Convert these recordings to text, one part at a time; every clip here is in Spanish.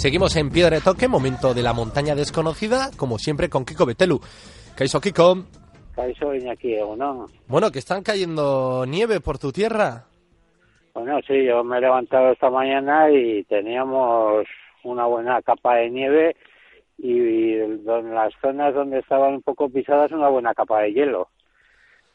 Seguimos en Piedra de Toque, momento de la montaña desconocida, como siempre con Kiko Betelu. Kaiso Kiko. Kaiso Iñaki, ¿no? Bueno, que están cayendo nieve por tu tierra. Bueno, sí, yo me he levantado esta mañana y teníamos una buena capa de nieve y, en las zonas donde estaban un poco pisadas una buena capa de hielo,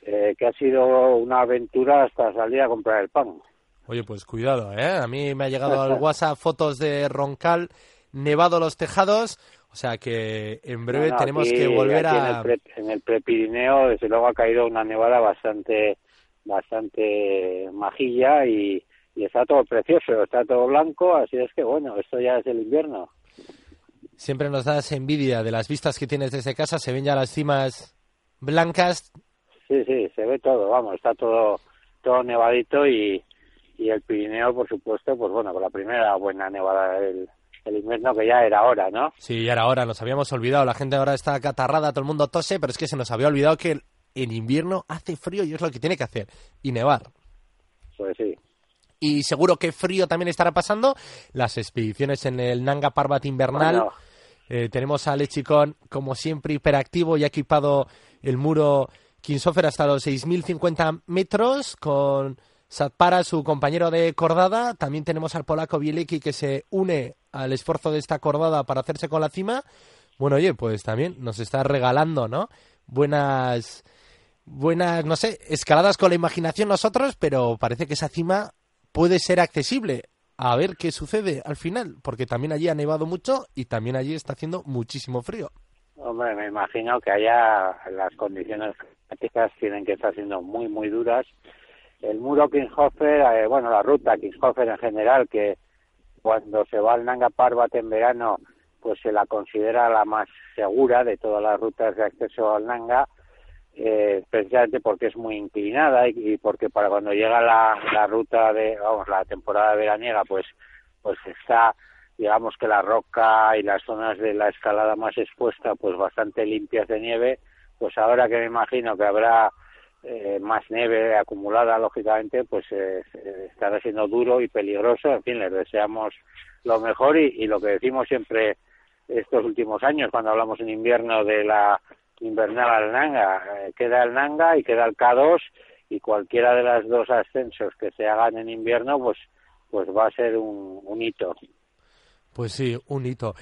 eh, que ha sido una aventura hasta salir a comprar el pan. Oye, pues cuidado, ¿eh? A mí me ha llegado al WhatsApp fotos de Roncal, nevado los tejados, o sea que en breve tenemos que volver a... En el, Prepirineo, desde luego, ha caído una nevada bastante, bastante majilla y, y está todo precioso, está todo blanco, así es que bueno, esto ya es el invierno. Siempre nos das envidia de las vistas que tienes desde casa, se ven ya las cimas blancas. Sí, sí, se ve todo, vamos, está todo, todo nevadito y, y el Pirineo, por supuesto, pues bueno, con la primera buena nevada del, invierno que ya era hora, ¿no? Sí, ya era hora, nos habíamos olvidado, la gente ahora está catarrada, todo el mundo tose, pero es que se nos había olvidado que en invierno hace frío y es lo que tiene que hacer, y nevar. Pues sí. Y seguro que frío también estará pasando las expediciones en el Nanga Parbat invernal. Eh, tenemos a Lechicón, como siempre, hiperactivo y ha equipado el muro Kinsofer hasta los 6.050 metros con Satpara, su compañero de cordada. También tenemos al polaco Bielecki que se une al esfuerzo de esta cordada para hacerse con la cima. Bueno, oye, pues también nos está regalando, ¿no? Buenas, buenas, no sé, escaladas con la imaginación nosotros, pero parece que esa cima puede ser accesible. A ver qué sucede al final, porque también allí ha nevado mucho y también allí está haciendo muchísimo frío. Hombre, me imagino que allá las condiciones climáticas tienen que estar siendo muy, muy duras el muro Kingshofer, eh, bueno, la ruta Kingshofer en general, que cuando se va al Nanga Parbat en verano, pues se la considera la más segura de todas las rutas de acceso al Nanga, eh, precisamente porque es muy inclinada y, porque para cuando llega la, la ruta de, vamos, la temporada veraniega, pues, pues está, digamos que la roca y las zonas de la escalada más expuesta, pues bastante limpias de nieve, pues ahora que me imagino que habrá eh, más nieve acumulada, lógicamente, pues eh, estará siendo duro y peligroso. En fin, les deseamos lo mejor y, lo que decimos siempre estos últimos años, cuando hablamos en invierno de la invernal al Nanga, eh, queda el Nanga y queda el K2 y cualquiera de las dos ascensos que se hagan en invierno, pues, pues va a ser un, un hito. Pues sí, un hito.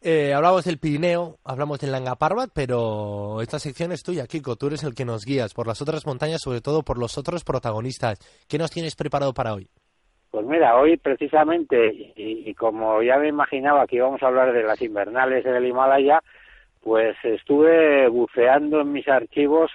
Eh, hablamos del Pirineo, hablamos del Nanga Parbat, pero esta sección es tuya, Kiko. Tú eres el que nos guías por las otras montañas, sobre todo por los otros protagonistas. ¿Qué nos tienes preparado para hoy? Pues mira, hoy precisamente, y, como ya me imaginaba que íbamos a hablar de las invernales en el Himalaya, pues estuve buceando en mis archivos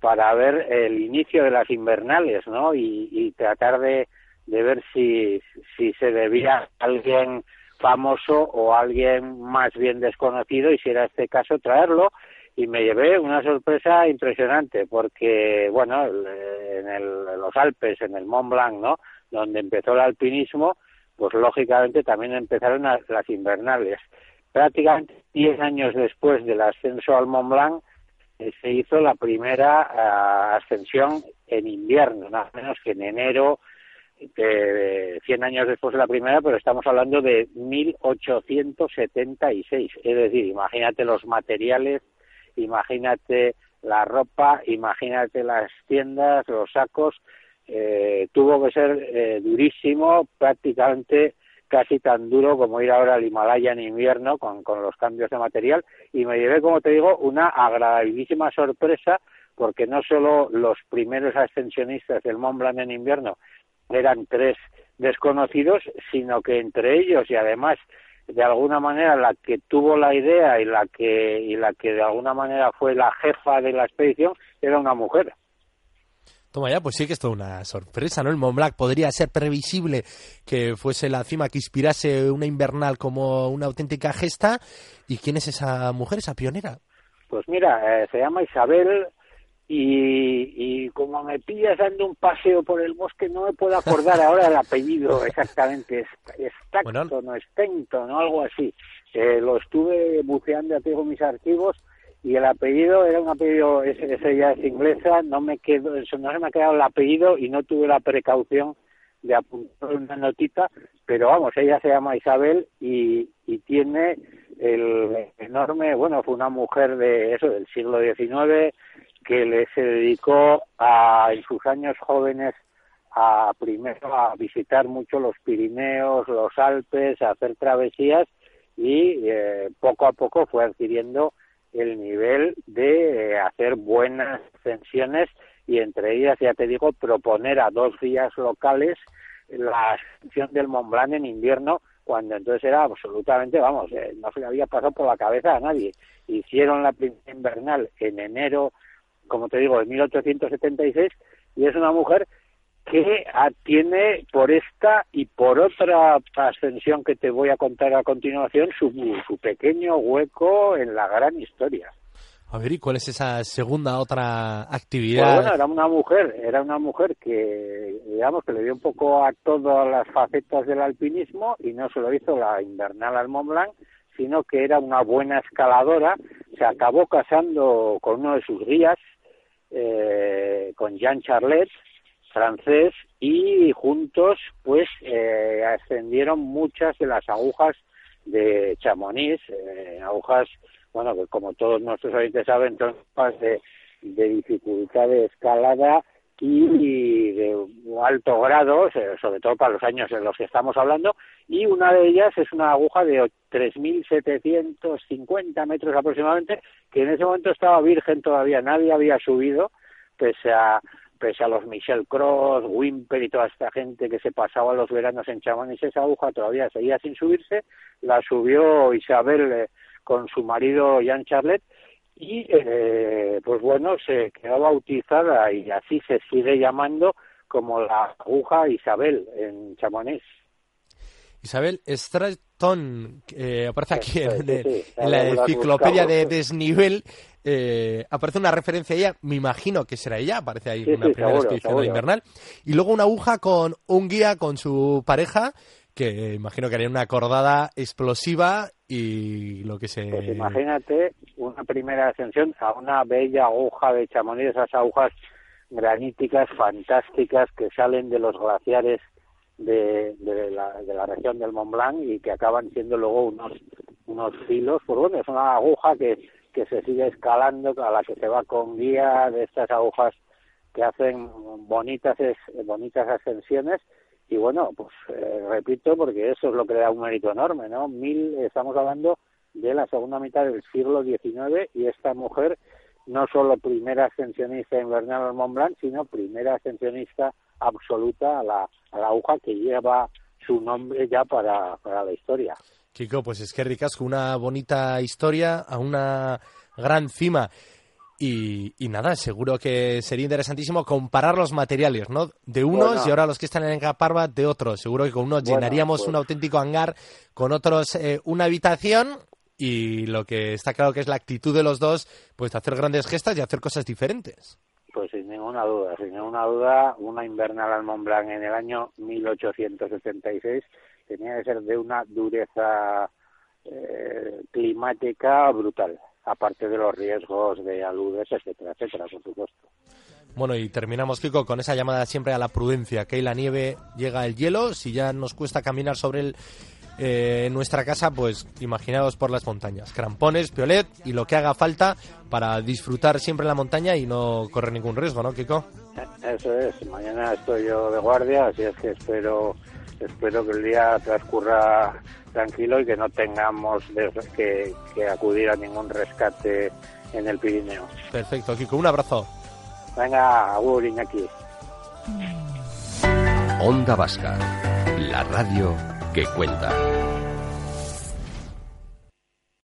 para ver el inicio de las invernales, ¿no? Y, tratar de, ver si, si se debía a alguien famoso o alguien más bien desconocido y si era este caso traerlo. Y me llevé una sorpresa impresionante porque bueno en, el, los Alpes en el Mont Blanc no donde empezó el alpinismo pues lógicamente también empezaron las invernales prácticamente 10 años después del ascenso al Mont Blanc eh, se hizo la primera ah, ascensión en invierno nada menos que en enero eh, 100 años después de la primera, pero estamos hablando de 1876. Es decir, imagínate los materiales, imagínate la ropa, imagínate las tiendas, los sacos. Eh, tuvo que ser eh, durísimo, prácticamente casi tan duro como ir ahora al Himalaya en invierno con, con los cambios de material y me llevé, como te digo, una agradabilísima sorpresa porque no solo los primeros ascensionistas del Mont Blanc en invierno eran tres desconocidos, sino que entre ellos y además de alguna manera la que tuvo la idea y la que y la que de alguna manera fue la jefa de la expedición era una mujer. Toma ya, pues sí que es toda una sorpresa, ¿no? El Mont Blanc podría ser previsible que fuese la cima que inspirase una invernal como una auténtica gesta. ¿Y quién es esa mujer, esa pionera? Pues mira, eh, se llama Isabel y, como me pillas dando un paseo por el bosque, no me puedo acordar ahora el apellido exactamente. Es, Stacton no Stenton o algo así. Eh, lo estuve buceando, tengo mis archivos y el apellido era un apellido, ese, ya es inglesa, no me quedo, no se me ha quedado el apellido y no tuve la precaución de apuntar una notita, pero vamos, ella se llama Isabel y, y tiene el enorme, bueno, fue una mujer de eso, del siglo XIX, que le se dedicó a, en sus años jóvenes a primero a visitar mucho los Pirineos, los Alpes, a hacer travesías y eh, poco a poco fue adquiriendo el nivel de eh, hacer buenas ascensiones y entre ellas, ya te digo, proponer a dos guías locales la ascensión del Mont Blanc en invierno, cuando entonces era absolutamente, vamos, eh, no se le había pasado por la cabeza a nadie. Hicieron la primera invernal en enero como te digo, de 1876, y es una mujer que tiene por esta y por otra ascensión que te voy a contar a continuación su, su pequeño hueco en la gran historia. A ver, ¿y cuál es esa segunda otra actividad? Pues bueno, era una mujer, era una mujer que, digamos, que le dio un poco a todas las facetas del alpinismo y no solo hizo la invernal al Mont Blanc, sino que era una buena escaladora, se acabó casando con uno de sus guías, eh, con Jean Charlet, francés, y juntos pues eh, ascendieron muchas de las agujas de Chamonix, eh, agujas, bueno, que como todos nuestros oyentes saben, son de, de dificultad de escalada y de alto grado, sobre todo para los años en los que estamos hablando, y una de ellas es una aguja de 3.750 metros aproximadamente, que en ese momento estaba virgen todavía, nadie había subido, pese a pese a los Michel Cross, Wimper y toda esta gente que se pasaba los veranos en Chamonix, esa aguja todavía seguía sin subirse, la subió Isabel eh, con su marido Jean Charlet, y eh, pues bueno, se quedó bautizada y así se sigue llamando como la aguja Isabel en Chamonix. Isabel Stratton, que aparece aquí en, la enciclopedia de desnivel, eh, aparece una referencia a ella, me imagino que será ella, aparece ahí una primera descripción invernal, y luego una aguja con un guía con su pareja, que imagino que haría una acordada explosiva y lo que se... Pues imagínate una primera ascensión a una bella aguja de Chamonix, esas agujas graníticas fantásticas que salen de los glaciares de, de, la, de la región del Mont Blanc y que acaban siendo luego unos unos filos, pues bueno, es una aguja que, que se sigue escalando, a la que se va con guía de estas agujas que hacen bonitas bonitas ascensiones y bueno, pues eh, repito, porque eso es lo que da un mérito enorme, ¿no? Mil, estamos hablando de la segunda mitad del siglo XIX y esta mujer no solo primera ascensionista invernal al Mont Blanc, sino primera ascensionista absoluta a la, a la aguja que lleva su nombre ya para, para la historia. Kiko, pues es que ricasco, una bonita historia a una gran cima. Y, nada, seguro que sería interesantísimo comparar los materiales, ¿no? De unos y ahora los que están en Parva de otros. Seguro que con unos llenaríamos pues un auténtico hangar, con otros eh, una habitación y lo que está claro que es la actitud de los dos, pues hacer grandes gestas y hacer cosas diferentes. Pues sin ninguna duda, sin ninguna duda, una invernal al Mont Blanc en el año 1876 tenía que ser de una dureza eh, climática brutal aparte de los riesgos de aludes, etcétera, etcétera, por supuesto. Bueno, y terminamos, Kiko, con esa llamada siempre a la prudencia, que la nieve llega el hielo, si ya nos cuesta caminar sobre el, eh, en nuestra casa, pues imaginaos por las montañas, crampones, piolet y lo que haga falta para disfrutar siempre la montaña y no correr ningún riesgo, ¿no, Kiko? Eso es, mañana estoy yo de guardia, así es que espero espero que el día transcurra tranquilo y que no tengamos que, acudir a ningún rescate en el Pirineo. Perfecto, Kiko, un abrazo. Venga, agur, Iñaki. Onda Vasca, la radio que cuenta.